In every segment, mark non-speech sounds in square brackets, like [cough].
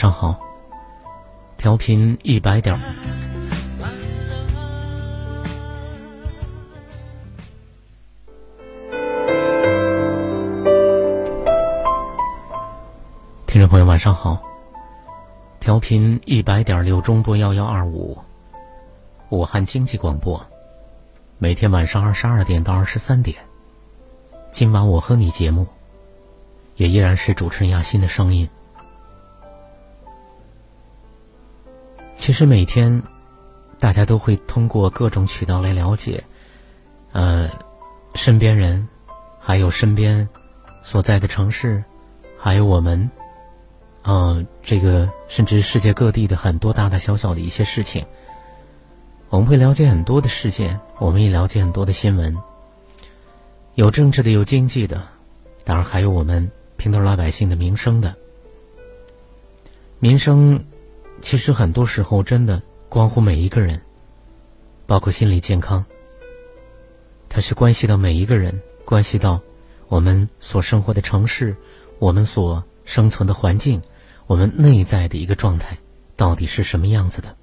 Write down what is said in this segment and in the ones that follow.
上好。调频一百点。听众朋友，晚上好。调频一百点六中波幺幺二五，武汉经济广播，每天晚上二十二点到二十三点。今晚我和你节目，也依然是主持人亚欣的声音。其实每天，大家都会通过各种渠道来了解，呃，身边人，还有身边所在的城市，还有我们。嗯，这个甚至世界各地的很多大大小小的一些事情，我们会了解很多的事件，我们也了解很多的新闻，有政治的，有经济的，当然还有我们平头老百姓的民生的。民生其实很多时候真的关乎每一个人，包括心理健康，它是关系到每一个人，关系到我们所生活的城市，我们所生存的环境。我们内在的一个状态到底是什么样子的？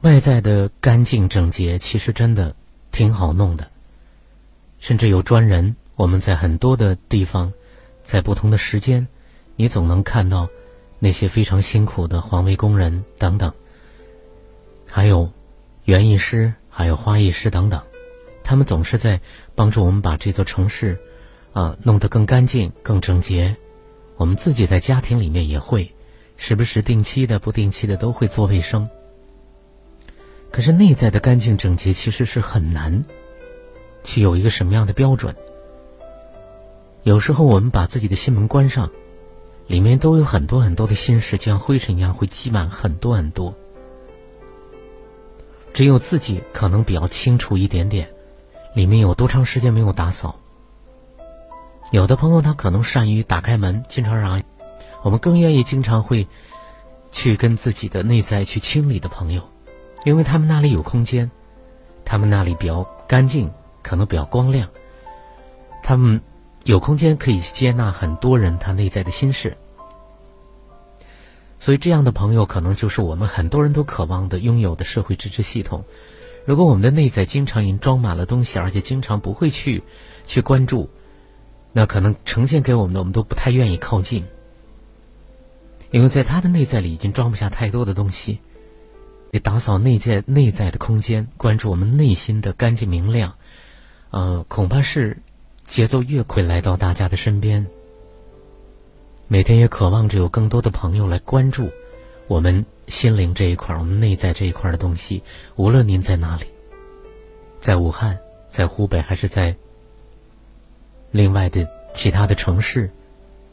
外在的干净整洁其实真的挺好弄的，甚至有专人。我们在很多的地方，在不同的时间，你总能看到那些非常辛苦的环卫工人等等，还有园艺师、还有花艺师等等，他们总是在帮助我们把这座城市啊弄得更干净、更整洁。我们自己在家庭里面也会，时不时定期的、不定期的都会做卫生。可是内在的干净整洁其实是很难，去有一个什么样的标准？有时候我们把自己的心门关上，里面都有很多很多的心事，像灰尘一样会积满很多很多。只有自己可能比较清楚一点点，里面有多长时间没有打扫。有的朋友他可能善于打开门，经常让我们更愿意经常会去跟自己的内在去清理的朋友，因为他们那里有空间，他们那里比较干净，可能比较光亮，他们有空间可以接纳很多人他内在的心事，所以这样的朋友可能就是我们很多人都渴望的拥有的社会支持系统。如果我们的内在经常已经装满了东西，而且经常不会去去关注。那可能呈现给我们的，我们都不太愿意靠近，因为在他的内在里已经装不下太多的东西。你打扫内在内在的空间，关注我们内心的干净明亮，呃，恐怕是节奏越快来到大家的身边。每天也渴望着有更多的朋友来关注我们心灵这一块，我们内在这一块的东西。无论您在哪里，在武汉，在湖北，还是在。另外的其他的城市，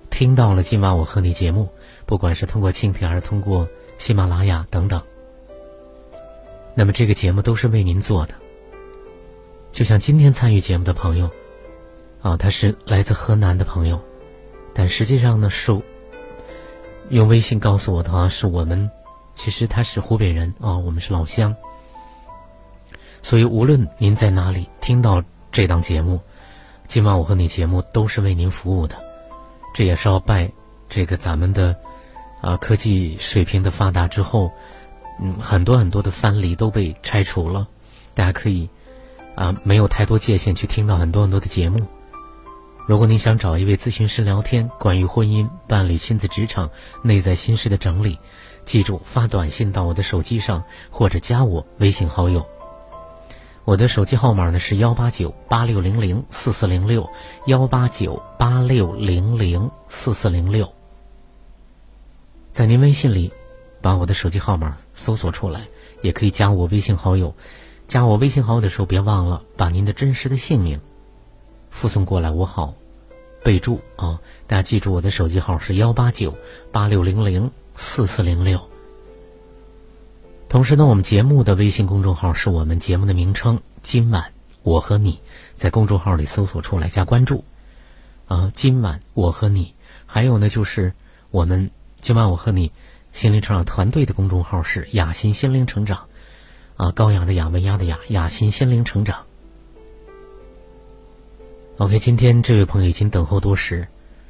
听到了今晚我和你节目，不管是通过蜻蜓还是通过喜马拉雅等等，那么这个节目都是为您做的。就像今天参与节目的朋友，啊，他是来自河南的朋友，但实际上呢是用微信告诉我的话，是我们其实他是湖北人啊，我们是老乡，所以无论您在哪里听到这档节目。今晚我和你节目都是为您服务的，这也是要拜这个咱们的啊科技水平的发达之后，嗯，很多很多的藩篱都被拆除了，大家可以啊没有太多界限去听到很多很多的节目。如果你想找一位咨询师聊天，关于婚姻、伴侣、亲子、职场、内在心事的整理，记住发短信到我的手机上，或者加我微信好友。我的手机号码呢是幺八九八六零零四四零六，幺八九八六零零四四零六。在您微信里，把我的手机号码搜索出来，也可以加我微信好友。加我微信好友的时候，别忘了把您的真实的姓名附送过来，我好备注啊。大家记住，我的手机号是幺八九八六零零四四零六。同时呢，我们节目的微信公众号是我们节目的名称。今晚我和你在公众号里搜索出来加关注。啊，今晚我和你，还有呢，就是我们今晚我和你心灵成长团队的公众号是雅欣心灵成长。啊，高雅的雅，文雅的雅，雅欣心灵成长。OK，今天这位朋友已经等候多时，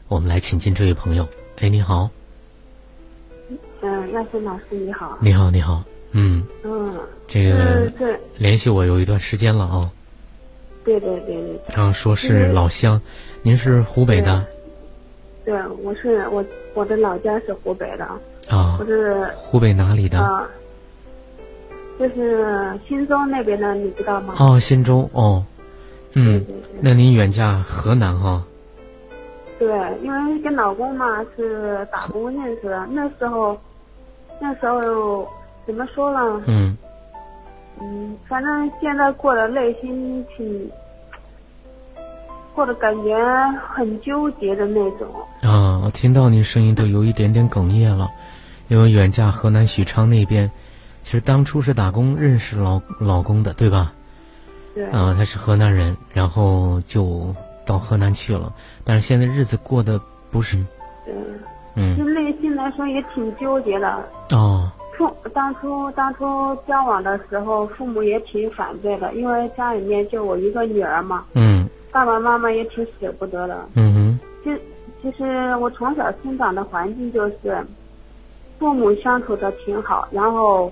我们来请进这位朋友。哎，你好。嗯，亚轩老师你好。你好，你好。嗯嗯，这个联系我有一段时间了啊。对对对对。刚刚说是老乡，您是湖北的？对，我是我我的老家是湖北的。啊。我是湖北哪里的？啊，就是忻州那边的，你知道吗？哦，忻州哦。嗯。那您远嫁河南哈？对，因为跟老公嘛是打工认识的，那时候，那时候。怎么说呢？嗯，嗯，反正现在过得内心挺，过得感觉很纠结的那种。啊，我听到你声音都有一点点哽咽了，因为远嫁河南许昌那边，其实当初是打工认识老老公的，对吧？对。啊，他是河南人，然后就到河南去了，但是现在日子过得不是。对。嗯。就内心来说也挺纠结的。哦。父当初当初交往的时候，父母也挺反对的，因为家里面就我一个女儿嘛。嗯。爸爸妈妈也挺舍不得的。嗯哼。其其实我从小生长的环境就是，父母相处的挺好，然后，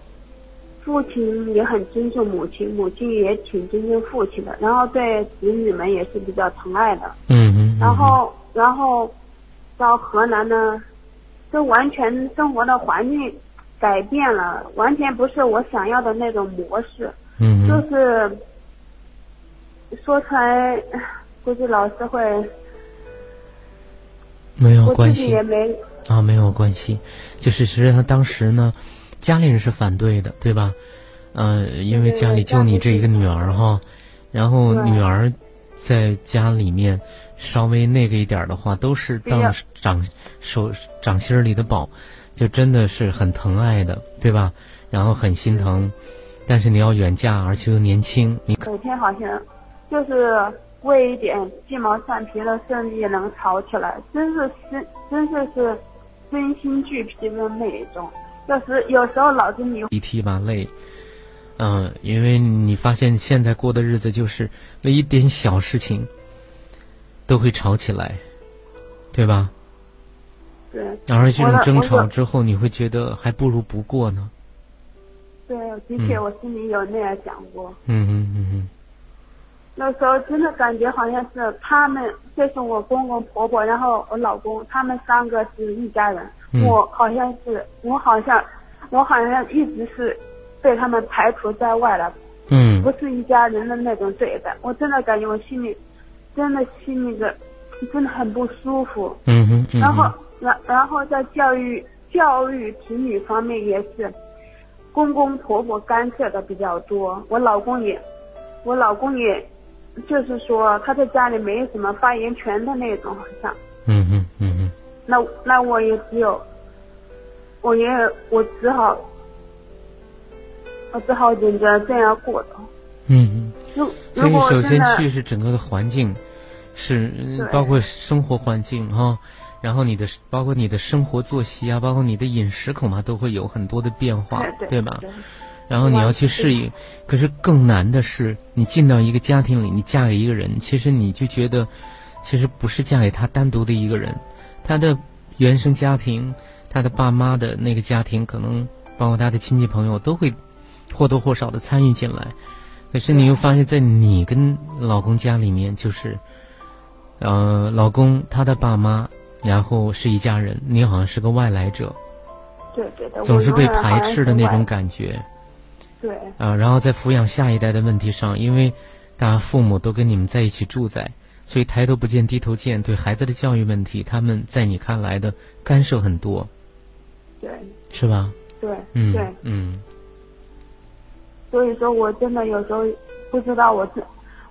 父亲也很尊重母亲，母亲也挺尊重父亲的，然后对子女们也是比较疼爱的。嗯嗯。然后然后，到河南呢，这完全生活的环境。改变了，完全不是我想要的那种模式。嗯，就是说出来，估计老师会没有关系，也没啊，没有关系。就是实际上当时呢，家里人是反对的，对吧？嗯，因为家里就你这一个女儿哈，然后女儿在家里面稍微那个一点的话，都是当掌手掌心里的宝。就真的是很疼爱的，对吧？然后很心疼，但是你要远嫁，而且又年轻，你每天好像就是为一点鸡毛蒜皮的事也能吵起来，真是真真是是身心俱疲的那种。有时有时候脑子里一提吧累，嗯，因为你发现现在过的日子就是为一点小事情都会吵起来，对吧？对。然后这种争吵之后，你会觉得还不如不过呢。对，的确，我心里有那样想过。嗯嗯嗯嗯。那时候真的感觉好像是他们，就是我公公婆婆，然后我老公，他们三个是一家人。我好像是，我好像，我好像一直是被他们排除在外了。嗯。不是一家人的那种对待，我真的感觉我心里，真的心里的，真的很不舒服。嗯哼。然后。然然后在教育教育子女方面也是，公公婆婆干涉的比较多。我老公也，我老公也，就是说他在家里没有什么发言权的那种，好像。嗯嗯嗯嗯。那那我也只有，我也我只好，我只好忍着这样过的。嗯嗯。所以首先去是整个的环境，是包括生活环境哈。然后你的包括你的生活作息啊，包括你的饮食，恐怕都会有很多的变化，对吧？然后你要去适应。可是更难的是，你进到一个家庭里，你嫁给一个人，其实你就觉得，其实不是嫁给他单独的一个人，他的原生家庭，他的爸妈的那个家庭，可能包括他的亲戚朋友，都会或多或少的参与进来。可是你又发现，在你跟老公家里面，就是，呃，老公他的爸妈。然后是一家人，你好像是个外来者，对对的，总是被排斥的那种感觉。对。啊，然后在抚养下一代的问题上，因为大家父母都跟你们在一起住在，所以抬头不见低头见，对孩子的教育问题，他们在你看来的干涉很多。对。是吧？对。嗯。对。嗯。所以说我真的有时候不知道我这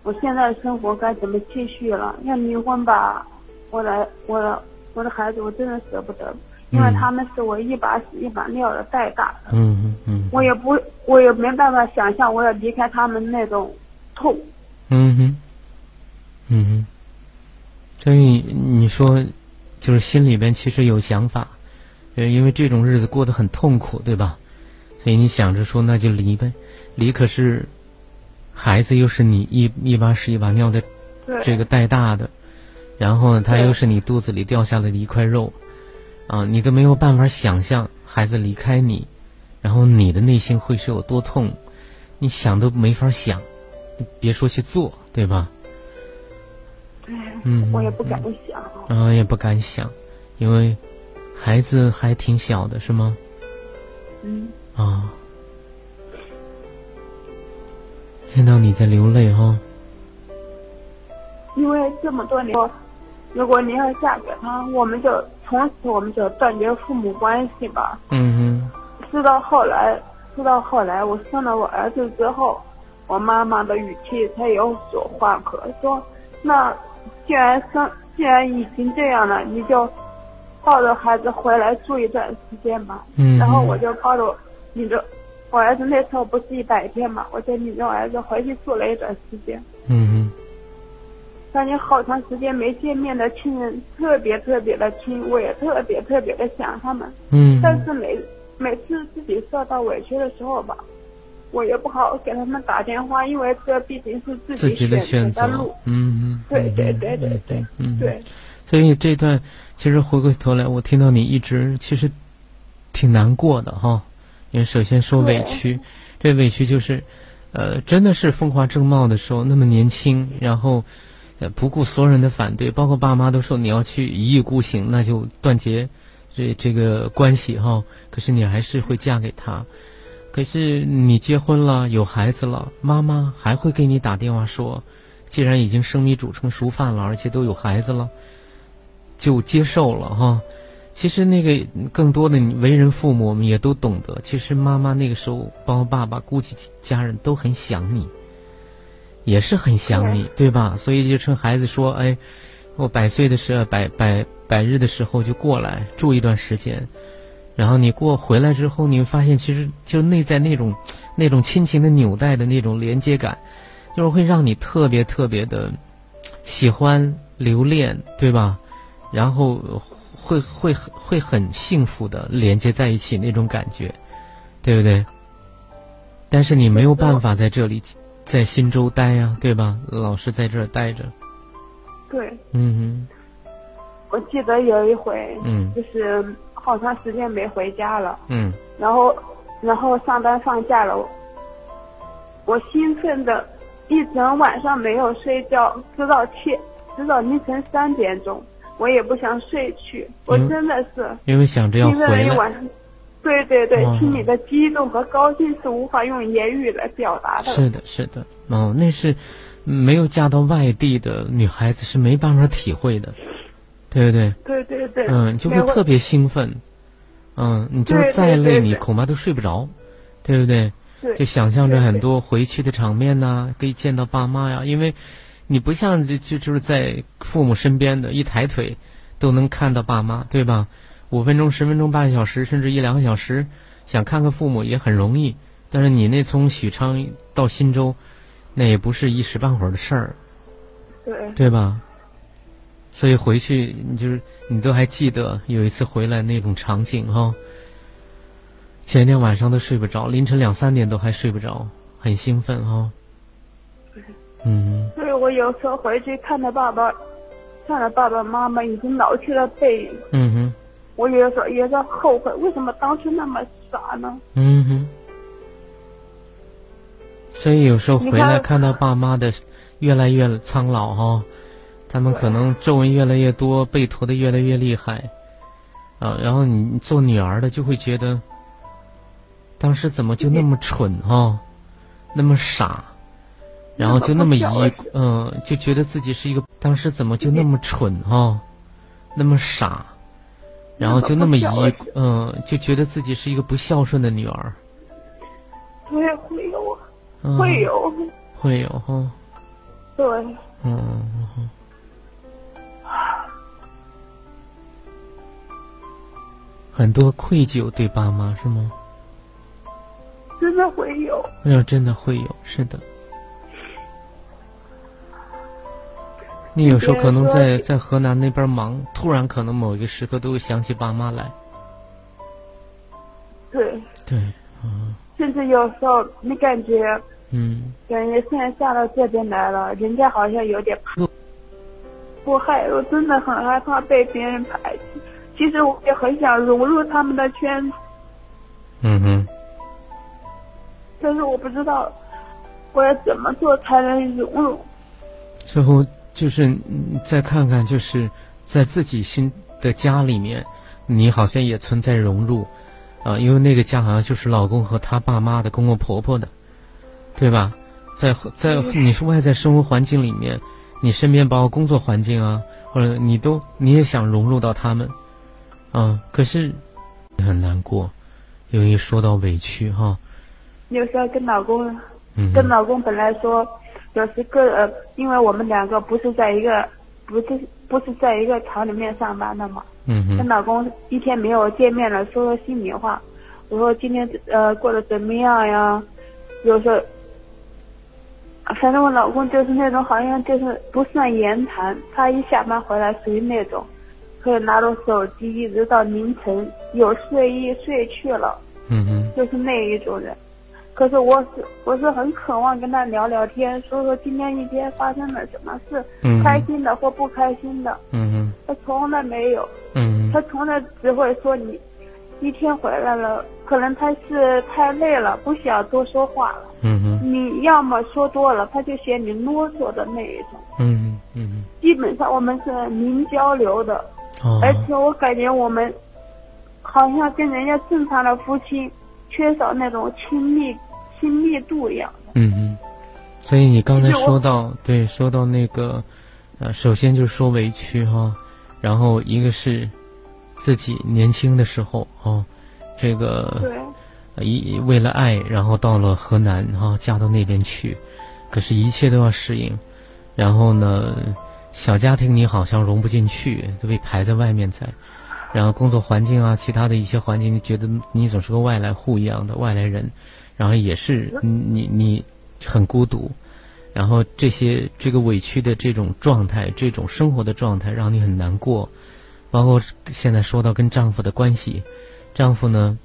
我现在的生活该怎么继续了。要离婚吧，我的我的我的孩子我真的舍不得，因为他们是我一把屎一把尿的带大的。嗯嗯嗯。我也不我也没办法想象我要离开他们那种痛。嗯哼。嗯哼。所以你说，就是心里边其实有想法，呃，因为这种日子过得很痛苦，对吧？所以你想着说那就离呗。离可是，孩子又是你一一把屎一把尿的这个带大的，然后呢，他又是你肚子里掉下来的一块肉，啊，你都没有办法想象孩子离开你，然后你的内心会是有多痛，你想都没法想，别说去做，对吧？嗯，我也不敢想。啊，也不敢想，因为孩子还挺小的，是吗？嗯。啊。见到你在流泪哈，因为这么多年，如果您要嫁给他，我们就从此我们就断绝父母关系吧。嗯哼。直到后来，直到后来，我生了我儿子之后，我妈妈的语气才有所缓和，说：“那既然生，既然已经这样了，你就抱着孩子回来住一段时间吧。”嗯。然后我就抱着你的。我儿子那时候不是一百天嘛，我就领着我儿子回去住了一段时间。嗯嗯。感觉好长时间没见面的亲人特别特别的亲，我也特别特别的想他们。嗯。但是每每次自己受到委屈的时候吧，我也不好给他们打电话，因为这毕竟是自己的选择路。嗯嗯。对对对对对。嗯。对。所以这段其实回过头来，我听到你一直其实挺难过的哈。因为首先说委屈，这委屈就是，呃，真的是风华正茂的时候那么年轻，然后，呃，不顾所有人的反对，包括爸妈都说你要去一意孤行，那就断绝这这个关系哈。可是你还是会嫁给他，可是你结婚了，有孩子了，妈妈还会给你打电话说，既然已经生米煮成熟饭了，而且都有孩子了，就接受了哈。其实那个更多的为人父母，我们也都懂得。其实妈妈那个时候，包括爸爸，估计家人都很想你，也是很想你，对吧？所以就趁孩子说：“哎，我百岁的时候，百百百日的时候就过来住一段时间。”然后你过回来之后，你会发现，其实就内在那种 [tsk] 那种亲情的纽带的那种连接感，就是会让你特别特别的 [tsk] 喜欢留恋，对吧？然后。会会会很幸福的连接在一起那种感觉，对不对？但是你没有办法在这里在新州待呀，对吧？老是在这儿待着。对。嗯哼。我记得有一回，嗯，就是好长时间没回家了，嗯，然后然后上班放假了，我兴奋的一整晚上没有睡觉，直到天直到凌晨三点钟。我也不想睡去，我真的是因为想着要回来。对对对，心里的激动和高兴是无法用言语来表达的。是的，是的，哦，那是没有嫁到外地的女孩子是没办法体会的，对不对？对对对。嗯，就会特别兴奋，嗯，你就是再累，你恐怕都睡不着，对不对？就想象着很多回去的场面呐，可以见到爸妈呀，因为。你不像就就就是在父母身边的一抬腿，都能看到爸妈，对吧？五分钟、十分钟、半个小时，甚至一两个小时，想看看父母也很容易。但是你那从许昌到新州，那也不是一时半会儿的事儿，对对吧？所以回去你就是你都还记得有一次回来那种场景哈。前天晚上都睡不着，凌晨两三点都还睡不着，很兴奋哈。嗯，所以我有时候回去看到爸爸，看到爸爸妈妈已经老去了背影，嗯哼，我有时候也在后悔，为什么当初那么傻呢？嗯哼，所以有时候回来看到爸妈的越来越苍老哈，他们可能皱纹越来越多，背驼的越来越厉害，啊，然后你做女儿的就会觉得，当时怎么就那么蠢啊，那么傻，然后就那么一嗯，就觉得自己是一个当时怎么就那么蠢啊，那么傻，然后就那么一嗯，就觉得自己是一个不孝顺的女儿。对，会有，会有，会有哈。对。嗯。很多愧疚对爸妈是吗？真的会有。哎呀真的会有，是的。你有时候可能在在河南那边忙，突然可能某一个时刻都会想起爸妈来。对。对，嗯。甚至有时候你感觉，嗯，感觉现在下到这边来了，人家好像有点怕。我害，我真的很害怕被别人排挤。其实我也很想融入他们的圈子。嗯哼。但是我不知道我要怎么做才能融入。最后就是再看看，就是在自己新的家里面，你好像也存在融入。啊，因为那个家好像就是老公和他爸妈的公公婆婆的，对吧？在在你是外在生活环境里面，你身边包括工作环境啊，或者你都你也想融入到他们，啊，可是很难过，由于说到委屈哈。有时候跟老公，跟老公本来说，有时个呃，因为我们两个不是在一个，不是不是在一个厂里面上班的嘛。嗯跟老公一天没有见面了，说说心里话。我说今天呃过得怎么样呀？有时候，反正我老公就是那种好像就是不算言谈，他一下班回来属于那种，可以拿着手机一直到凌晨，有睡意睡去了。嗯哼。就是那一种人。可是我是我是很渴望跟他聊聊天，说说今天一天发生了什么事，开心的或不开心的。嗯哼。他从来没有。嗯。他从来只会说你一天回来了，可能他是太累了，不想多说话了。嗯哼。你要么说多了，他就嫌你啰嗦的那一种。嗯嗯。基本上我们是零交流的，而且我感觉我们好像跟人家正常的夫妻缺少那种亲密。亲密度一样。嗯嗯，所以你刚才说到，对，说到那个，呃，首先就是说委屈哈，然后一个是自己年轻的时候哈，这个一为了爱，然后到了河南哈，嫁到那边去，可是一切都要适应，然后呢，小家庭你好像融不进去，都被排在外面在，然后工作环境啊，其他的一些环境，你觉得你总是个外来户一样的外来人。然后也是你你很孤独，然后这些这个委屈的这种状态，这种生活的状态让你很难过，包括现在说到跟丈夫的关系，丈夫呢，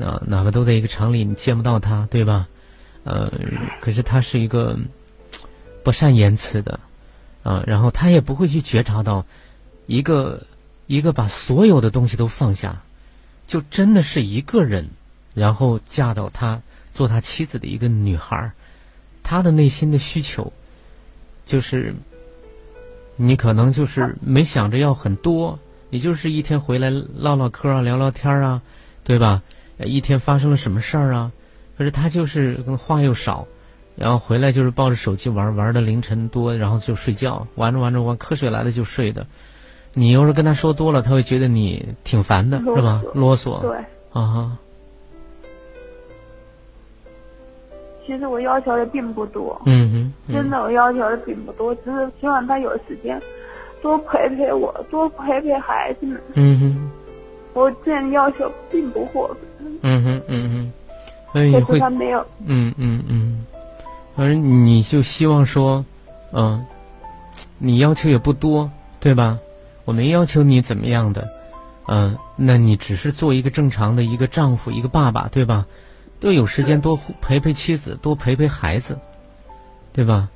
啊哪怕都在一个厂里，你见不到他，对吧？呃，可是他是一个不善言辞的，啊，然后他也不会去觉察到一个一个把所有的东西都放下，就真的是一个人，然后嫁到他。做他妻子的一个女孩儿，她的内心的需求，就是你可能就是没想着要很多，也就是一天回来唠唠嗑啊，聊聊天啊，对吧？一天发生了什么事儿啊？可是他就是话又少，然后回来就是抱着手机玩，玩到凌晨多，然后就睡觉，玩着玩着玩，瞌睡来了就睡的。你要是跟他说多了，他会觉得你挺烦的，是吧？啰嗦。对。啊。其实我要求的并不多，嗯哼，真的我要求的并不多，只是希望他有时间多陪陪我，多陪陪孩子们。嗯哼，我这样要求并不过分。嗯哼，嗯哼，所以会，他没有。嗯嗯嗯，反正你就希望说，嗯，你要求也不多，对吧？我没要求你怎么样的，嗯，那你只是做一个正常的一个丈夫，一个爸爸，对吧？都有时间多陪陪妻子，多陪陪孩子，对吧？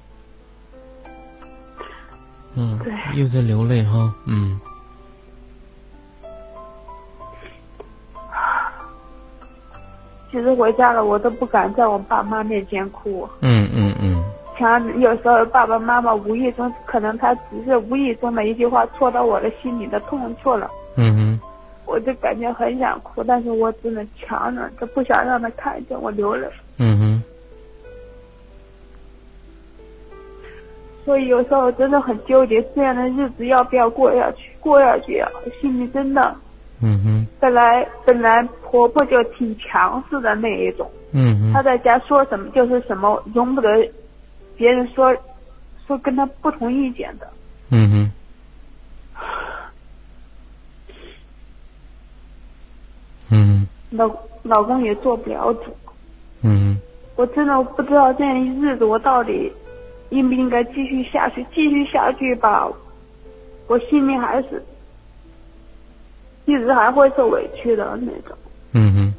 嗯，又在流泪哈，嗯。其实回家了，我都不敢在我爸妈面前哭。嗯嗯嗯。像有时候爸爸妈妈无意中，可能他只是无意中的一句话，戳到我的心里的痛处了。嗯哼。我就感觉很想哭，但是我只能强忍着，不想让他看见我流泪。嗯哼。所以有时候真的很纠结，这样的日子要不要过下去？过下去啊，心里真的。嗯哼。本来本来婆婆就挺强势的那一种。嗯哼。她在家说什么就是什么，容不得别人说说跟她不同意见的。嗯哼。嗯。老老公也做不了主。嗯。我真的不知道这样日子我到底。应不应该继续下去？继续下去吧，我心里还是一直还会受委屈的那种。嗯哼。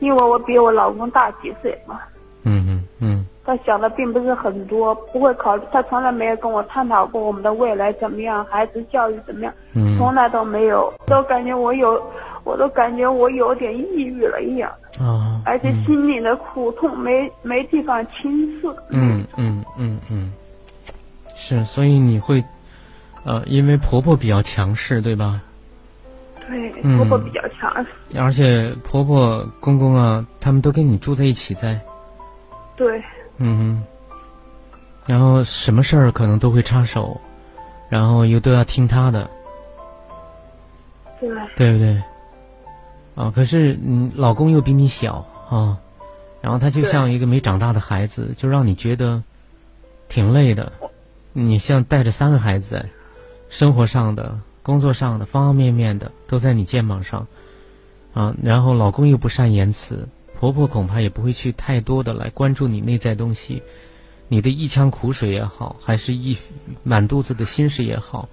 因为我比我老公大几岁嘛。嗯嗯嗯。他想的并不是很多，不会考虑，他从来没有跟我探讨过我们的未来怎么样，孩子教育怎么样，从来都没有，都感觉我有。我都感觉我有点抑郁了一样，啊，而且心里的苦痛没没地方倾诉。嗯嗯嗯嗯，是，所以你会，呃，因为婆婆比较强势，对吧？对，婆婆比较强势。而且婆婆公公啊，他们都跟你住在一起，在。对。嗯哼。然后什么事儿可能都会插手，然后又都要听他的。对。对不对？啊，可是你老公又比你小啊，然后他就像一个没长大的孩子，就让你觉得挺累的。你像带着三个孩子，生活上的、工作上的方方面面的都在你肩膀上啊。然后老公又不善言辞，婆婆恐怕也不会去太多的来关注你内在东西，你的一腔苦水也好，还是一满肚子的心事也好，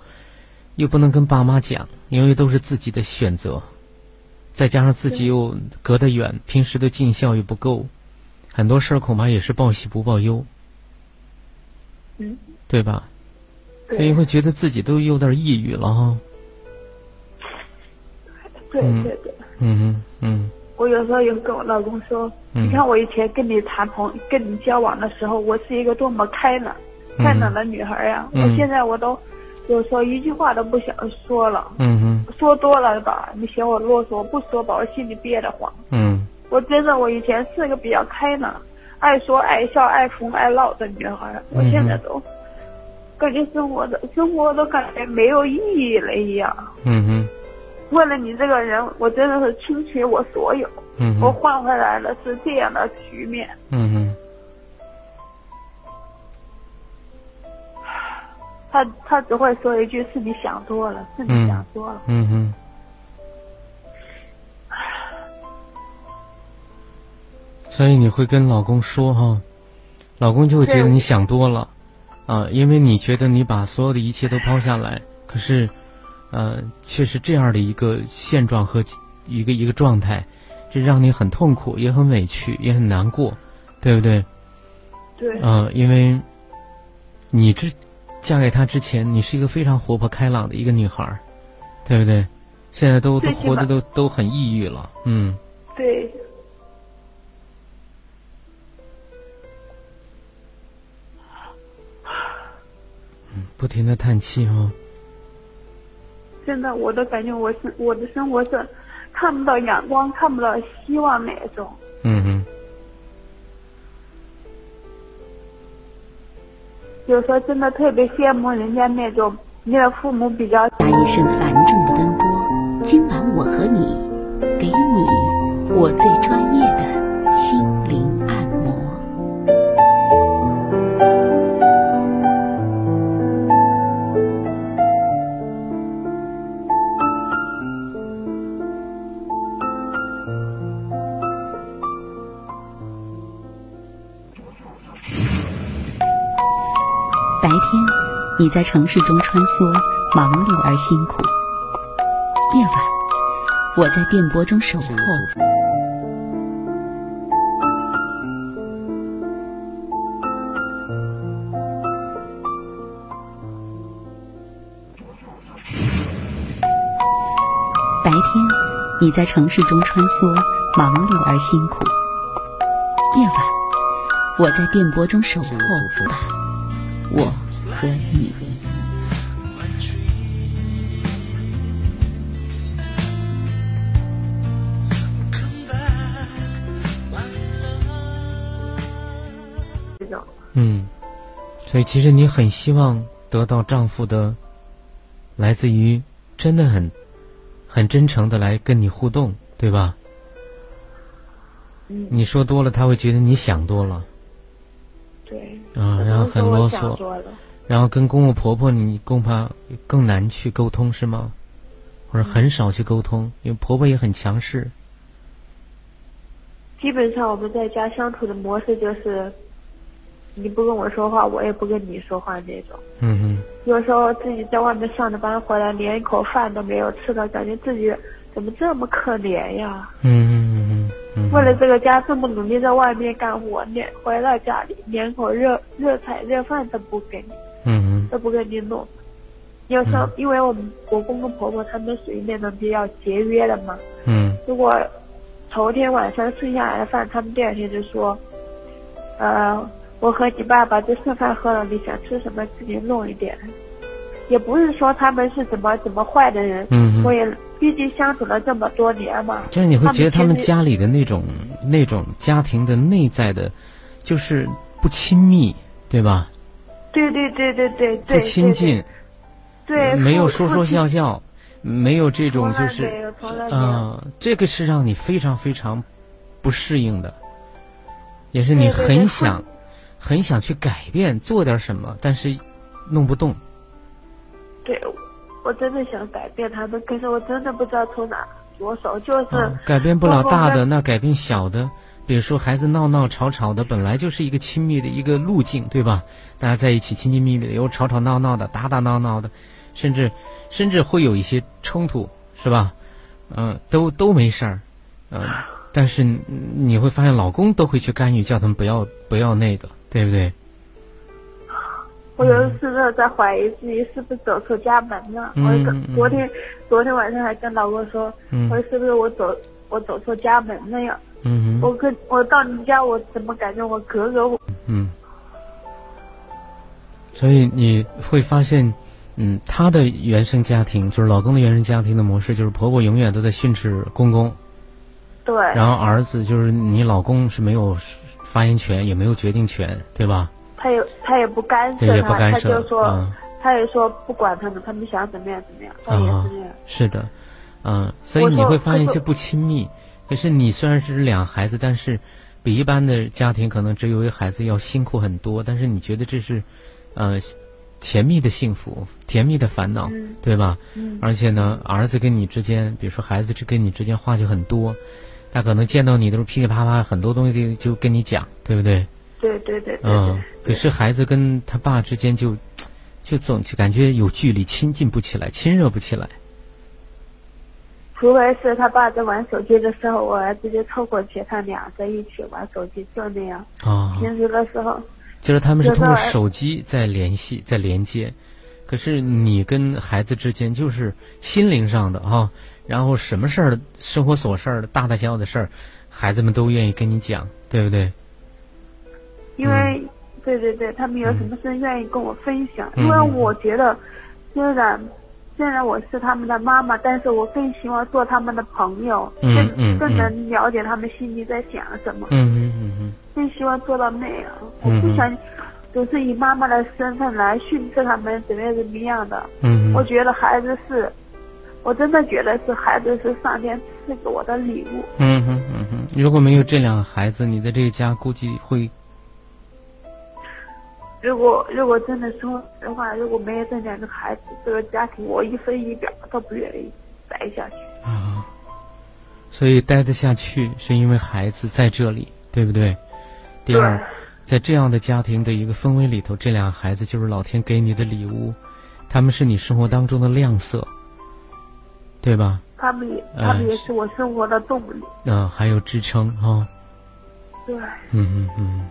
又不能跟爸妈讲，因为都是自己的选择。再加上自己又隔得远，平时的尽孝又不够，很多事儿恐怕也是报喜不报忧，嗯，对吧？所以会觉得自己都有点抑郁了哈。对对对。嗯嗯嗯。我有时候也跟我老公说：“你看我以前跟你谈朋跟你交往的时候，我是一个多么开朗、开朗的女孩呀！我现在我都。”有时候一句话都不想说了，嗯哼，说多了吧，你嫌我啰嗦；不说吧，我心里憋得慌。嗯，我真的我以前是个比较开朗、爱说爱笑、爱疯爱闹的女孩，我现在都感觉生活的生活都感觉没有意义了一样。嗯哼，为了你这个人，我真的是倾其我所有。嗯我换回来了是这样的局面。嗯哼。他他只会说一句：“是你想多了，是你想多了。”嗯哼。所以你会跟老公说哈，老公就会觉得你想多了，啊，因为你觉得你把所有的一切都抛下来，可是，呃，却是这样的一个现状和一个一个状态，这让你很痛苦，也很委屈，也很难过，对不对？对。啊，因为，你这。嫁给他之前，你是一个非常活泼开朗的一个女孩，对不对？现在都都活的都都很抑郁了，嗯。对。不停的叹气哦。真的，我都感觉我是我的生活是看不到阳光，看不到希望那种。嗯哼。有时候真的特别羡慕人家那种，你的父母比较。打一声繁重的奔波，今晚我和你，给你我最专业的白天你在城市中穿梭，忙碌而辛苦。夜晚，我在电波中守候。白天，你在城市中穿梭，忙碌而辛苦。夜晚，我在电波中守候。嗯所以其实你很希望得到丈夫的来自于真的很很真诚的来跟你互动对吧？你说多了他会觉得你想多了。对。啊然后很啰嗦。然后跟公公婆婆，你恐怕更难去沟通，是吗？或者很少去沟通，因为婆婆也很强势。基本上我们在家相处的模式就是，你不跟我说话，我也不跟你说话那种。嗯嗯。有时候自己在外面上着班回来，连一口饭都没有吃到，感觉自己怎么这么可怜呀？嗯嗯嗯。为了这个家这么努力在外面干活，连回到家里连口热热菜热饭都不给你。嗯嗯。都不给你弄。有时候，因为我们我公公婆婆他们属于那种比较节约的嘛。嗯。如果。头天晚上剩下来的饭，他们第二天就说：“呃，我和你爸爸这剩饭喝了，你想吃什么自己弄一点。”也不是说他们是怎么怎么坏的人，嗯我也毕竟相处了这么多年嘛。就是你会觉得他们家里的那种那种家庭的内在的，就是不亲密，对吧？对对对对对对。不亲近。对。没有说说笑笑。没有这种就是，嗯，这个是让你非常非常不适应的，也是你很想很想去改变做点什么，但是弄不动。对，我真的想改变他们，可是我真的不知道从哪着手。就是改变不了大的，那改变小的，比如说孩子闹闹吵吵的，本来就是一个亲密的一个路径，对吧？大家在一起亲亲密密的，又吵吵闹闹的，打打闹闹的，甚至。甚至会有一些冲突，是吧？嗯，都都没事儿，嗯，但是你会发现老公都会去干预，叫他们不要不要那个，对不对？我有时候在怀疑自己是不是走错家门了。我昨天昨天晚上还跟老公说，我说是不是我走我走错家门了呀？嗯哼我跟我到你家，我怎么感觉我格格？嗯。所以你会发现。嗯，她的原生家庭就是老公的原生家庭的模式，就是婆婆永远都在训斥公公。对。然后儿子就是你老公是没有发言权，也没有决定权，对吧？他也他也不干涉他，他就说，他也说不管他们，他们想怎么样怎么样，他也是这样。是的，嗯，所以你会发现一些不亲密。可是你虽然是两孩子，但是比一般的家庭可能只有一个孩子要辛苦很多。但是你觉得这是，呃。甜蜜的幸福，甜蜜的烦恼，对吧？而且呢，儿子跟你之间，比如说孩子这跟你之间话就很多，他可能见到你都是噼里啪啦很多东西就跟你讲，对不对？对对对。嗯，可是孩子跟他爸之间就，就总就感觉有距离，亲近不起来，亲热不起来。除非是他爸在玩手机的时候，我儿子就凑过去，他俩在一起玩手机，就那样。啊。平时的时候。就是他们是通过手机在联系、在连接，可是你跟孩子之间就是心灵上的哈，然后什么事儿、生活琐事儿、大大小小的事儿，孩子们都愿意跟你讲，对不对？因为，对对对，他们有什么事愿意跟我分享，因为我觉得，虽然虽然我是他们的妈妈，但是我更希望做他们的朋友，更更能了解他们心里在想什么。嗯嗯嗯嗯。更希望做到那样，我不想总是以妈妈的身份来训斥他们怎么样怎么样的。嗯我觉得孩子是，我真的觉得是孩子是上天赐给我的礼物。嗯哼嗯哼，如果没有这两个孩子，你的这个家估计会。如果如果真的说实话，如果没有这两个孩子，这个家庭我一分一秒都不愿意待下去。啊，所以待得下去是因为孩子在这里，对不对？第二，在这样的家庭的一个氛围里头，这俩孩子就是老天给你的礼物，他们是你生活当中的亮色，对吧？他们也，他们也是我生活的动力。嗯，还有支撑哈。对。嗯嗯嗯。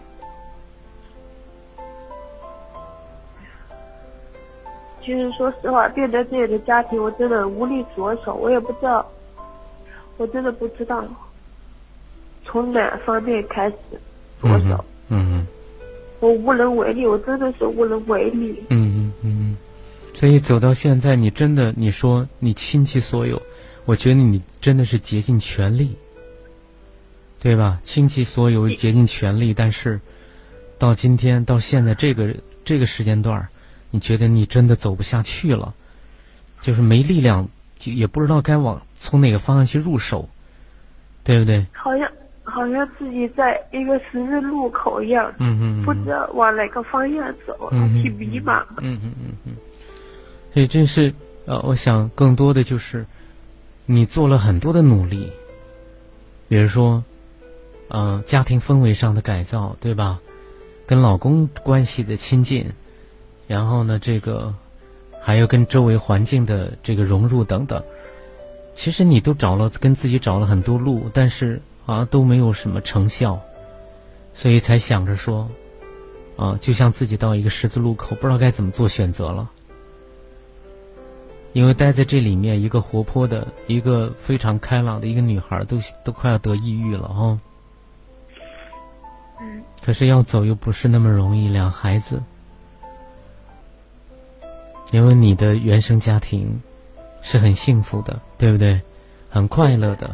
其实说实话，面对自己的家庭，我真的无力着手，我也不知道，我真的不知道从哪方面开始。着手？嗯嗯，我无能为力，我真的是无能为力。嗯嗯嗯，所以走到现在，你真的你说你倾其所有，我觉得你真的是竭尽全力，对吧？倾其所有，竭尽全力，但是到今天到现在这个这个时间段你觉得你真的走不下去了，就是没力量，就也不知道该往从哪个方向去入手，对不对？好像好像自己在一个十字路口一样，嗯嗯，不知道往哪个方向走，挺迷茫的。嗯嗯嗯嗯，所以这是呃，我想更多的就是你做了很多的努力，比如说，呃，家庭氛围上的改造，对吧？跟老公关系的亲近，然后呢，这个还有跟周围环境的这个融入等等，其实你都找了跟自己找了很多路，但是好像都没有什么成效，所以才想着说，啊，就像自己到一个十字路口，不知道该怎么做选择了。因为待在这里面，一个活泼的、一个非常开朗的一个女孩，都都快要得抑郁了哈。嗯。可是要走又不是那么容易，两孩子，因为你的原生家庭是很幸福的，对不对？很快乐的。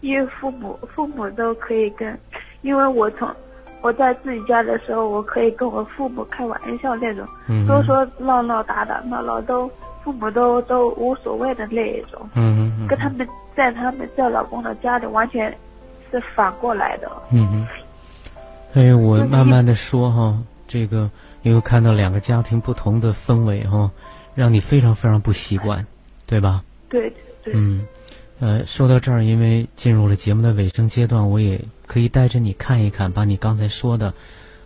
因为父母父母都可以跟，因为我从我在自己家的时候，我可以跟我父母开玩笑那种，都说闹闹打打闹闹都父母都都无所谓的那一种。嗯嗯。跟他们在他们在老公的家里完全是反过来的。嗯嗯。哎，我慢慢的说哈，这个因为看到两个家庭不同的氛围哈，让你非常非常不习惯，对吧？对对。嗯，呃，说到这儿，因为进入了节目的尾声阶段，我也可以带着你看一看，把你刚才说的，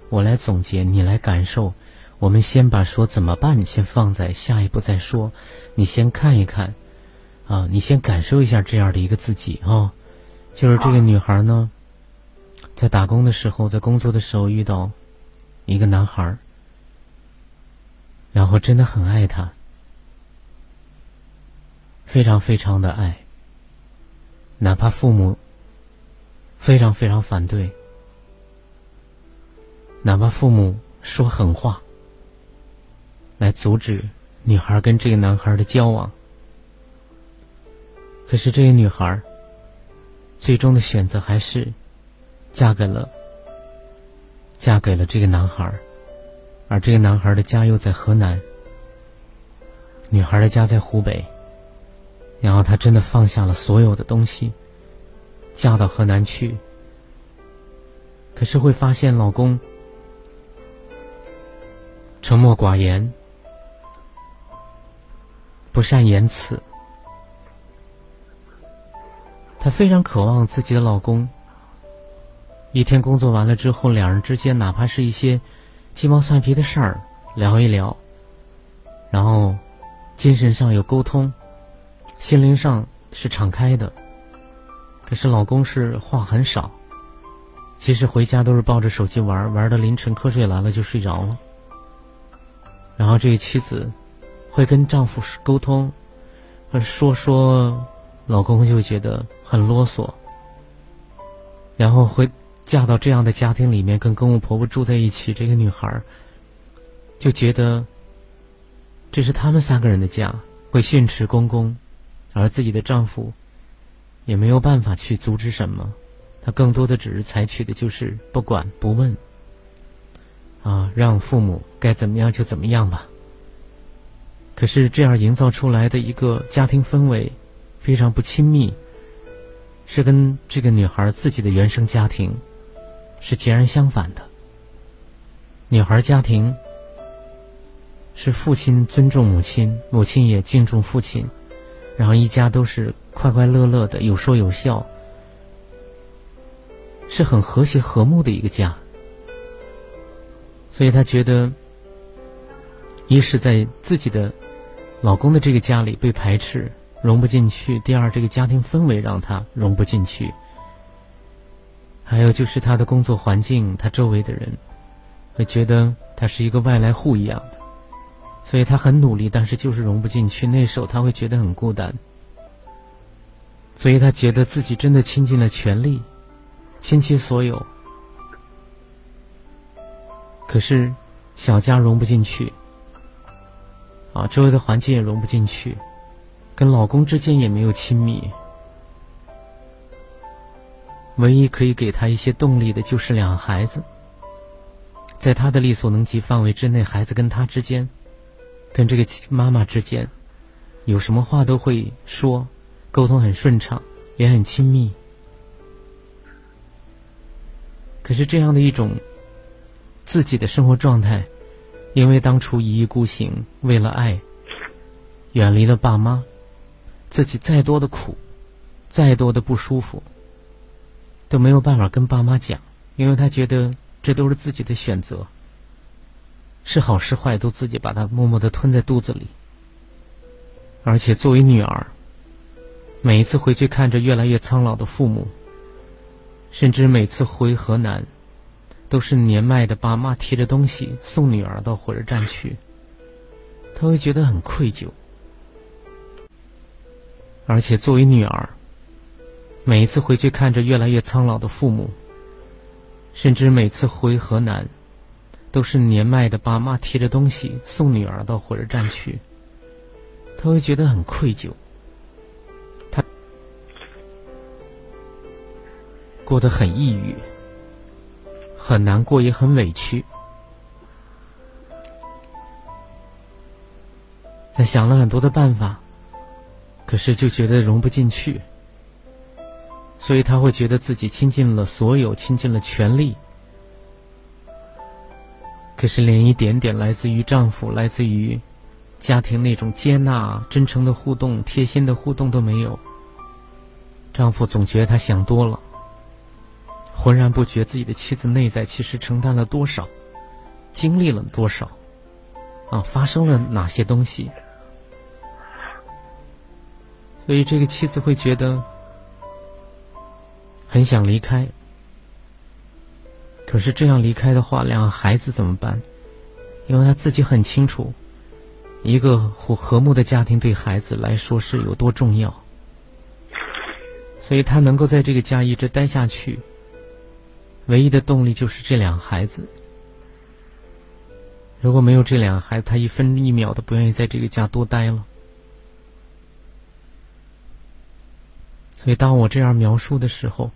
我来总结，你来感受。我们先把说怎么办先放在下一步再说，你先看一看，啊，你先感受一下这样的一个自己啊，就是这个女孩呢。在打工的时候，在工作的时候遇到一个男孩儿，然后真的很爱他，非常非常的爱，哪怕父母非常非常反对，哪怕父母说狠话。来阻止女孩跟这个男孩的交往，可是这个女孩最终的选择还是。嫁给了，嫁给了这个男孩。而这个男孩的家又在河南，女孩的家在湖北。然后她真的放下了所有的东西，嫁到河南去。可是会发现老公沉默寡言，不善言辞，她非常渴望自己的老公。一天工作完了之后，两人之间哪怕是一些鸡毛蒜皮的事儿聊一聊，然后精神上有沟通，心灵上是敞开的。可是老公是话很少，其实回家都是抱着手机玩，玩到凌晨瞌睡来了就睡着了。然后这个妻子会跟丈夫沟通，说说，老公就觉得很啰嗦，然后会。嫁到这样的家庭里面，跟公公婆婆住在一起，这个女孩就觉得这是他们三个人的家，会训斥公公，而自己的丈夫也没有办法去阻止什么，他更多的只是采取的就是不管不问，啊，让父母该怎么样就怎么样吧。可是这样营造出来的一个家庭氛围非常不亲密，是跟这个女孩自己的原生家庭。是截然相反的。女孩家庭是父亲尊重母亲，母亲也敬重父亲，然后一家都是快快乐乐的，有说有笑，是很和谐和睦的一个家。所以她觉得，一是在自己的老公的这个家里被排斥，融不进去；第二，这个家庭氛围让她融不进去。还有就是他的工作环境，他周围的人会觉得他是一个外来户一样的，所以他很努力，但是就是融不进去。那时候他会觉得很孤单，所以他觉得自己真的倾尽了全力，倾其所有，可是小家融不进去，啊，周围的环境也融不进去，跟老公之间也没有亲密。唯一可以给他一些动力的，就是两个孩子。在他的力所能及范围之内，孩子跟他之间，跟这个妈妈之间，有什么话都会说，沟通很顺畅，也很亲密。可是这样的一种自己的生活状态，因为当初一意孤行，为了爱，远离了爸妈，自己再多的苦，再多的不舒服，都没有办法跟爸妈讲，因为他觉得。这都是自己的选择，是好是坏都自己把它默默的吞在肚子里。而且作为女儿，每一次回去看着越来越苍老的父母，甚至每次回河南，都是年迈的爸妈提着东西送女儿到火车站去，她会觉得很愧疚。而且作为女儿，每一次回去看着越来越苍老的父母。甚至每次回河南，都是年迈的爸妈提着东西送女儿到火车站去，他会觉得很愧疚，他过得很抑郁，很难过，也很委屈。他想了很多的办法，可是就觉得融不进去。所以他会觉得自己倾尽了所有，倾尽了全力，可是连一点点来自于丈夫、来自于家庭那种接纳、真诚的互动、贴心的互动都没有。丈夫总觉得他想多了，浑然不觉自己的妻子内在其实承担了多少，经历了多少，啊，发生了哪些东西。所以这个妻子会觉得。很想离开，可是这样离开的话，两个孩子怎么办？因为他自己很清楚，一个和和睦的家庭对孩子来说是有多重要，所以他能够在这个家一直待下去，唯一的动力就是这两个孩子。如果没有这两个孩子，他一分一秒都不愿意在这个家多待了。所以，当我这样描述的时候，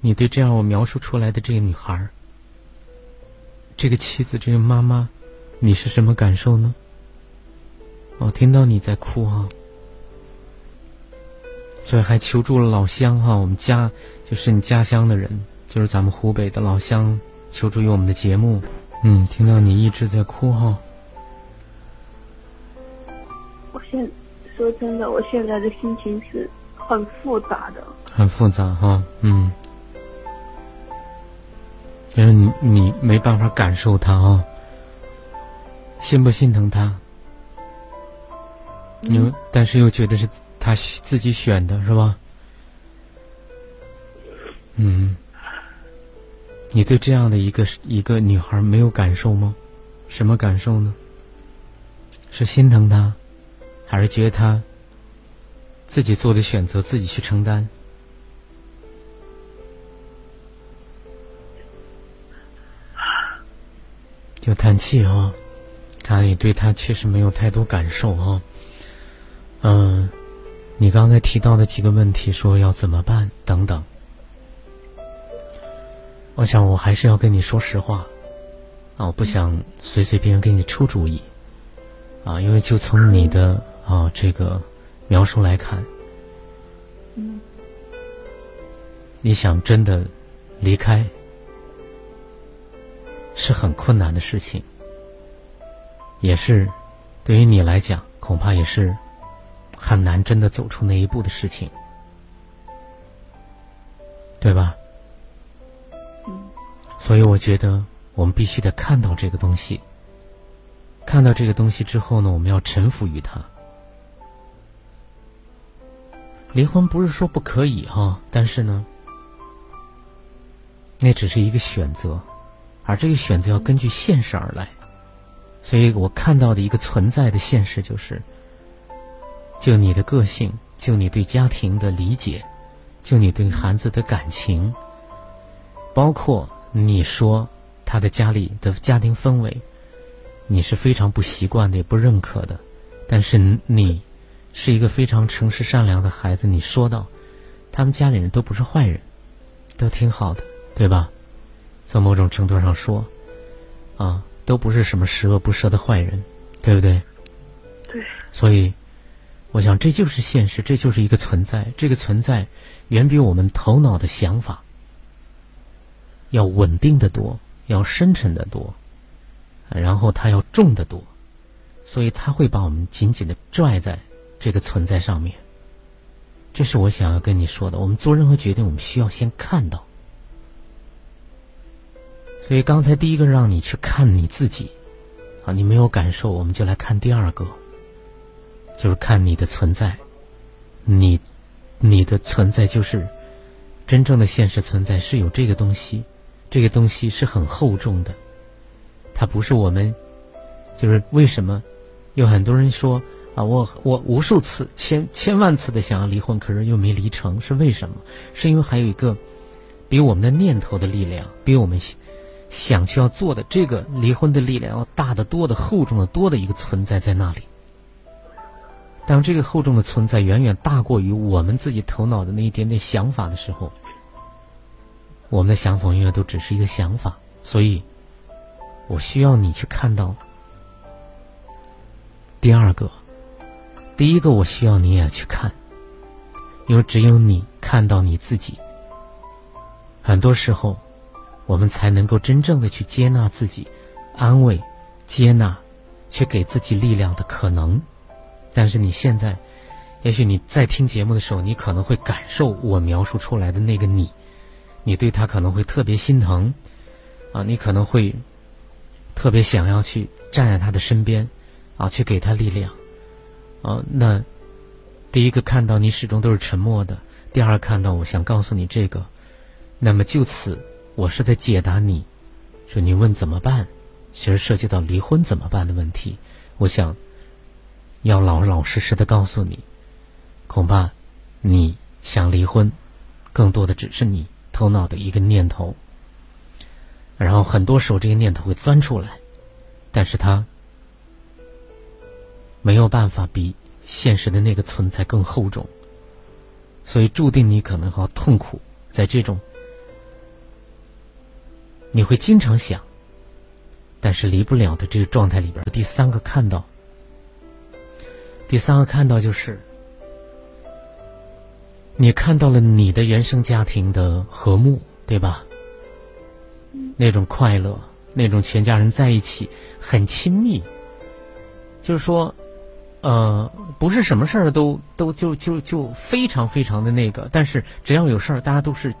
你对这样我描述出来的这个女孩这个妻子，这个妈妈，你是什么感受呢？我听到你在哭啊，所以还求助了老乡哈，我们家就是你家乡的人，就是咱们湖北的老乡，求助于我们的节目。嗯，听到你一直在哭哈。我现说真的，我现在的心情是很复杂的。很复杂哈，嗯。因为你你没办法感受他啊，心不心疼他？你但是又觉得是他自己选的是吧？嗯，你对这样的一个一个女孩没有感受吗？什么感受呢？是心疼她，还是觉得她自己做的选择自己去承担？就叹气啊，看来你对他确实没有太多感受啊。嗯，你刚才提到的几个问题，说要怎么办等等，我想我还是要跟你说实话啊，我不想随随便便给你出主意啊，因为就从你的啊这个描述来看，嗯，你想真的离开？是很困难的事情，也是对于你来讲，恐怕也是很难真的走出那一步的事情，对吧？所以我觉得我们必须得看到这个东西，看到这个东西之后呢，我们要臣服于它。离婚不是说不可以哈，但是呢，那只是一个选择。而这个选择要根据现实而来，所以我看到的一个存在的现实就是：就你的个性，就你对家庭的理解，就你对孩子的感情，包括你说他的家里的家庭氛围，你是非常不习惯的，也不认可的。但是你是一个非常诚实善良的孩子，你说到他们家里人都不是坏人，都挺好的，对吧？从某种程度上说，啊，都不是什么十恶不赦的坏人，对不对？对。所以，我想这就是现实，这就是一个存在。这个存在远比我们头脑的想法要稳定的多，要深沉的多，然后它要重的多，所以它会把我们紧紧的拽在这个存在上面。这是我想要跟你说的。我们做任何决定，我们需要先看到。所以刚才第一个让你去看你自己，啊，你没有感受，我们就来看第二个，就是看你的存在。你，你的存在就是真正的现实存在，是有这个东西，这个东西是很厚重的。它不是我们，就是为什么有很多人说。啊，我我无数次、千千万次的想要离婚，可是又没离成，是为什么？是因为还有一个比我们的念头的力量，比我们想去要做的这个离婚的力量要大得多的、厚重的多的一个存在在那里。当这个厚重的存在远远大过于我们自己头脑的那一点点想法的时候，我们的想法永远都只是一个想法。所以，我需要你去看到第二个。第一个，我需要你也去看，因为只有你看到你自己，很多时候，我们才能够真正的去接纳自己，安慰、接纳，去给自己力量的可能。但是你现在，也许你在听节目的时候，你可能会感受我描述出来的那个你，你对他可能会特别心疼，啊，你可能会特别想要去站在他的身边，啊，去给他力量。啊，那第一个看到你始终都是沉默的，第二看到我想告诉你这个，那么就此我是在解答你，说你问怎么办，其实涉及到离婚怎么办的问题，我想要老老实实的告诉你，恐怕你想离婚，更多的只是你头脑的一个念头，然后很多时候这个念头会钻出来，但是它。没有办法比现实的那个存在更厚重，所以注定你可能好痛苦。在这种，你会经常想，但是离不了的这个状态里边，第三个看到，第三个看到就是，你看到了你的原生家庭的和睦，对吧？那种快乐，那种全家人在一起很亲密，就是说。呃，不是什么事儿都都就就就非常非常的那个，但是只要有事儿，大家都是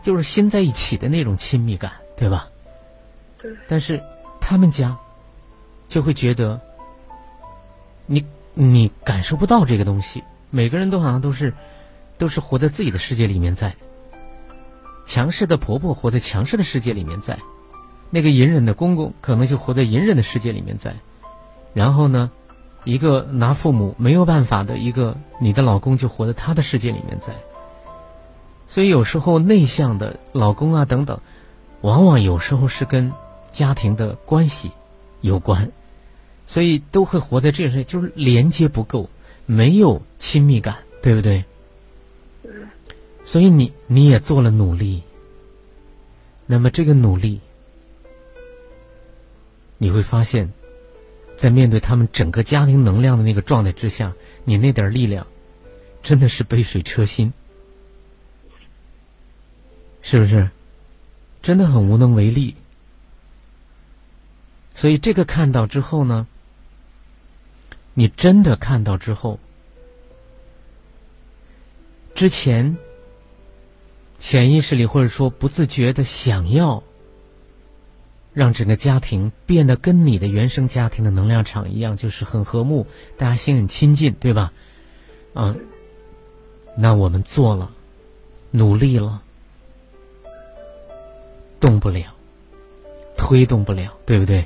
就是心在一起的那种亲密感，对吧？对。但是他们家就会觉得你你感受不到这个东西，每个人都好像都是都是活在自己的世界里面在。强势的婆婆活在强势的世界里面在，那个隐忍的公公可能就活在隐忍的世界里面在，然后呢？一个拿父母没有办法的一个，你的老公就活在他的世界里面在。所以有时候内向的老公啊等等，往往有时候是跟家庭的关系有关，所以都会活在这些，就是连接不够，没有亲密感，对不对？所以你你也做了努力，那么这个努力，你会发现。在面对他们整个家庭能量的那个状态之下，你那点力量，真的是杯水车薪，是不是？真的很无能为力。所以这个看到之后呢，你真的看到之后，之前潜意识里或者说不自觉的想要。让整个家庭变得跟你的原生家庭的能量场一样，就是很和睦，大家心很亲近，对吧？嗯，那我们做了，努力了，动不了，推动不了，对不对？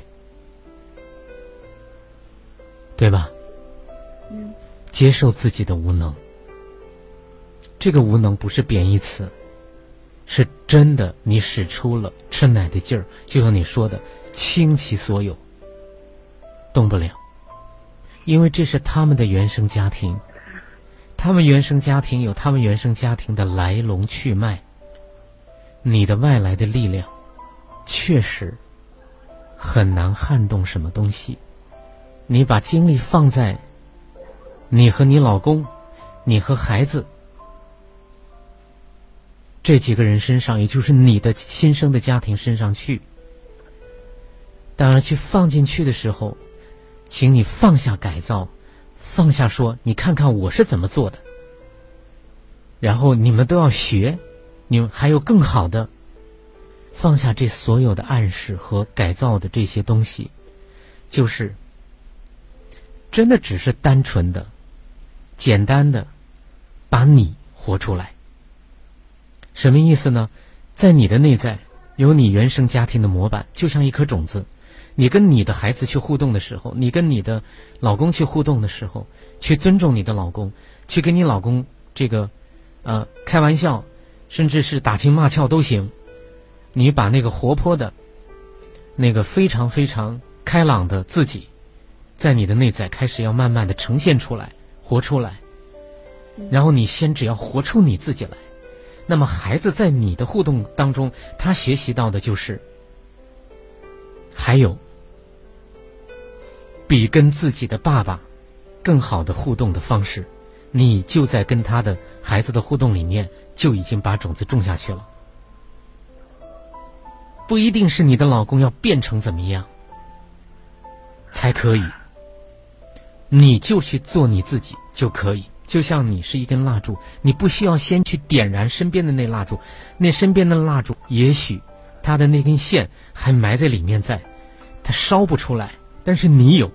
对吧？接受自己的无能，这个无能不是贬义词。是真的，你使出了吃奶的劲儿，就像你说的，倾其所有，动不了，因为这是他们的原生家庭，他们原生家庭有他们原生家庭的来龙去脉，你的外来的力量，确实很难撼动什么东西。你把精力放在你和你老公、你和孩子这几个人身上，也就是你的亲生的家庭身上去。当然，去放进去的时候，请你放下改造，放下说你看看我是怎么做的，然后你们都要学，你还有更好的。放下这所有的暗示和改造的这些东西，就是真的只是单纯的、简单的把你活出来。什么意思呢？在你的内在有你原生家庭的模板，就像一颗种子。你跟你的孩子去互动的时候，你跟你的老公去互动的时候，去尊重你的老公，去跟你老公这个呃开玩笑，甚至是打情骂俏都行。你把那个活泼的、那个非常非常开朗的自己，在你的内在开始要慢慢的呈现出来、活出来。然后你先只要活出你自己来，那么孩子在你的互动当中，他学习到的就是还有比跟自己的爸爸更好的互动的方式。你就在跟他的孩子的互动里面，就已经把种子种下去了。不一定是你的老公要变成怎么样才可以，你就去做你自己就可以。就像你是一根蜡烛，你不需要先去点燃身边的那蜡烛，那身边的蜡烛也许它的那根线还埋在里面，在它烧不出来，但是你有，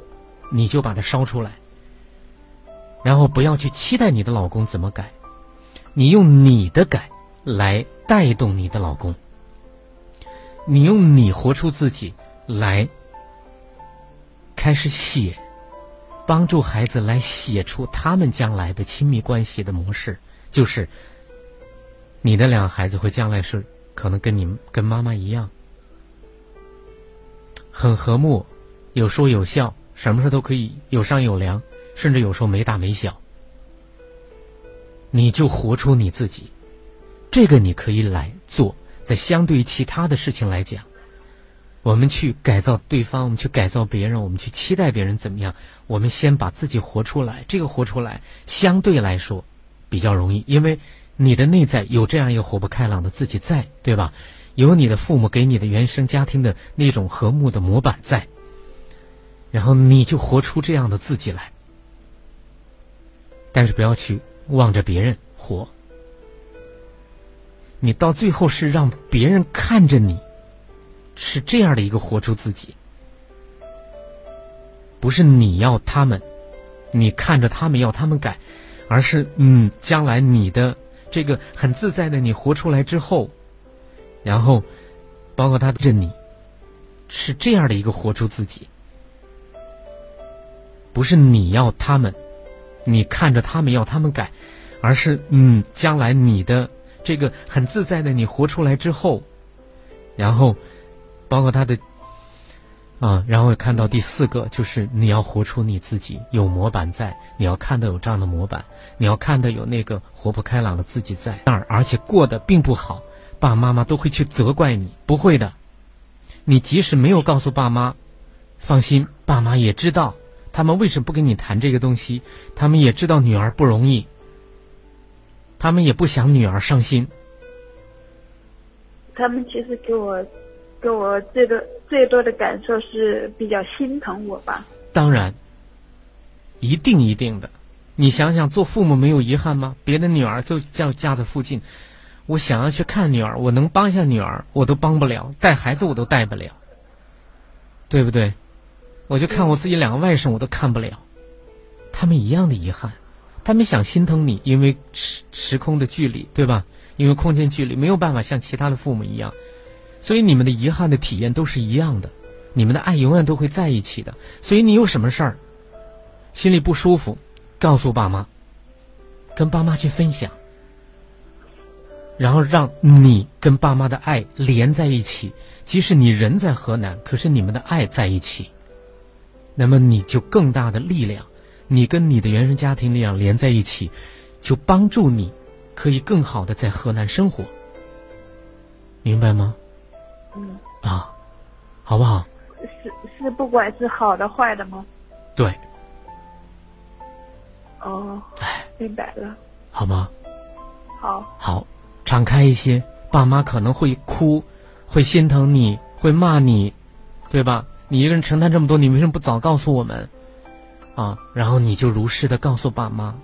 你就把它烧出来。然后不要去期待你的老公怎么改，你用你的改来带动你的老公。你用你活出自己来，开始写，帮助孩子来写出他们将来的亲密关系的模式，就是你的两个孩子会将来是可能跟你跟妈妈一样，很和睦，有说有笑，什么事都可以有商有量，甚至有时候没大没小，你就活出你自己，这个你可以来做。在相对于其他的事情来讲，我们去改造对方，我们去改造别人，我们去期待别人怎么样？我们先把自己活出来。这个活出来相对来说比较容易，因为你的内在有这样一个活泼开朗的自己在，对吧？有你的父母给你的原生家庭的那种和睦的模板在，然后你就活出这样的自己来。但是不要去望着别人活。你到最后是让别人看着你，是这样的一个活出自己，不是你要他们，你看着他们要他们改，而是嗯，将来你的这个很自在的你活出来之后，然后包括他的你，是这样的一个活出自己，不是你要他们，你看着他们要他们改，而是嗯，将来你的。这个很自在的你活出来之后，然后包括他的啊，然后看到第四个就是你要活出你自己，有模板在，你要看到有这样的模板，你要看到有那个活泼开朗的自己在那儿，而且过得并不好，爸爸妈妈都会去责怪你，不会的，你即使没有告诉爸妈，放心，爸妈也知道他们为什么不跟你谈这个东西，他们也知道女儿不容易。他们也不想女儿伤心。他们其实给我，给我最多最多的感受是比较心疼我吧。当然，一定一定的。你想想，做父母没有遗憾吗？别的女儿就叫家在附近，我想要去看女儿，我能帮一下女儿，我都帮不了；带孩子我都带不了，对不对？我就看我自己两个外甥，我都看不了，他们一样的遗憾。他们想心疼你，因为时时空的距离，对吧？因为空间距离，没有办法像其他的父母一样，所以你们的遗憾的体验都是一样的。你们的爱永远都会在一起的。所以你有什么事儿，心里不舒服，告诉爸妈，跟爸妈去分享，然后让你跟爸妈的爱连在一起。即使你人在河南，可是你们的爱在一起，那么你就更大的力量。你跟你的原生家庭力量连在一起，就帮助你，可以更好的在河南生活，明白吗？嗯，啊，好不好？是是，不管是好的坏的吗？对。哦，哎明白了。好吗？好。好，敞开一些。爸妈可能会哭，会心疼你，会骂你，对吧？你一个人承担这么多，你为什么不早告诉我们？啊，然后你就如实的告诉爸妈，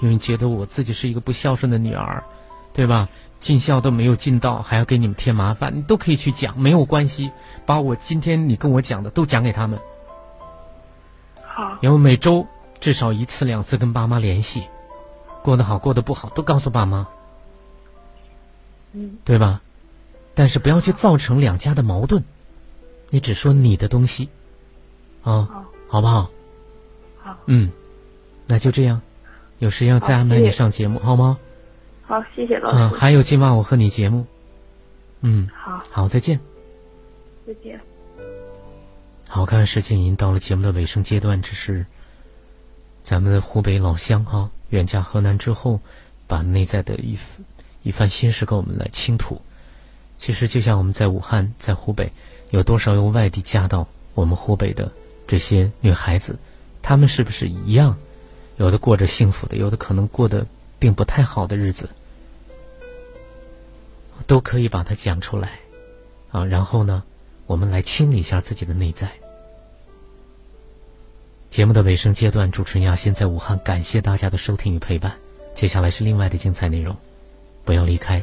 因为觉得我自己是一个不孝顺的女儿，对吧？尽孝都没有尽到，还要给你们添麻烦，你都可以去讲，没有关系。把我今天你跟我讲的都讲给他们。好。然后每周至少一次两次跟爸妈联系，过得好过得不好都告诉爸妈。嗯。对吧？但是不要去造成两家的矛盾，你只说你的东西，啊，好好不好？好。嗯，那就这样，有时间再安排你上节目，好吗？好，谢谢老师。嗯，还有今晚我和你节目。嗯，好，好，再见。再见。好，看时间已经到了节目的尾声阶段，只是咱们的湖北老乡哈，远嫁河南之后，把内在的一一番心事跟我们来倾吐。其实就像我们在武汉，在湖北，有多少由外地嫁到我们湖北的这些女孩子，她们是不是一样？有的过着幸福的，有的可能过得并不太好的日子，都可以把它讲出来，啊，然后呢，我们来清理一下自己的内在。节目的尾声阶段，主持人亚欣在武汉，感谢大家的收听与陪伴。接下来是另外的精彩内容，不要离开。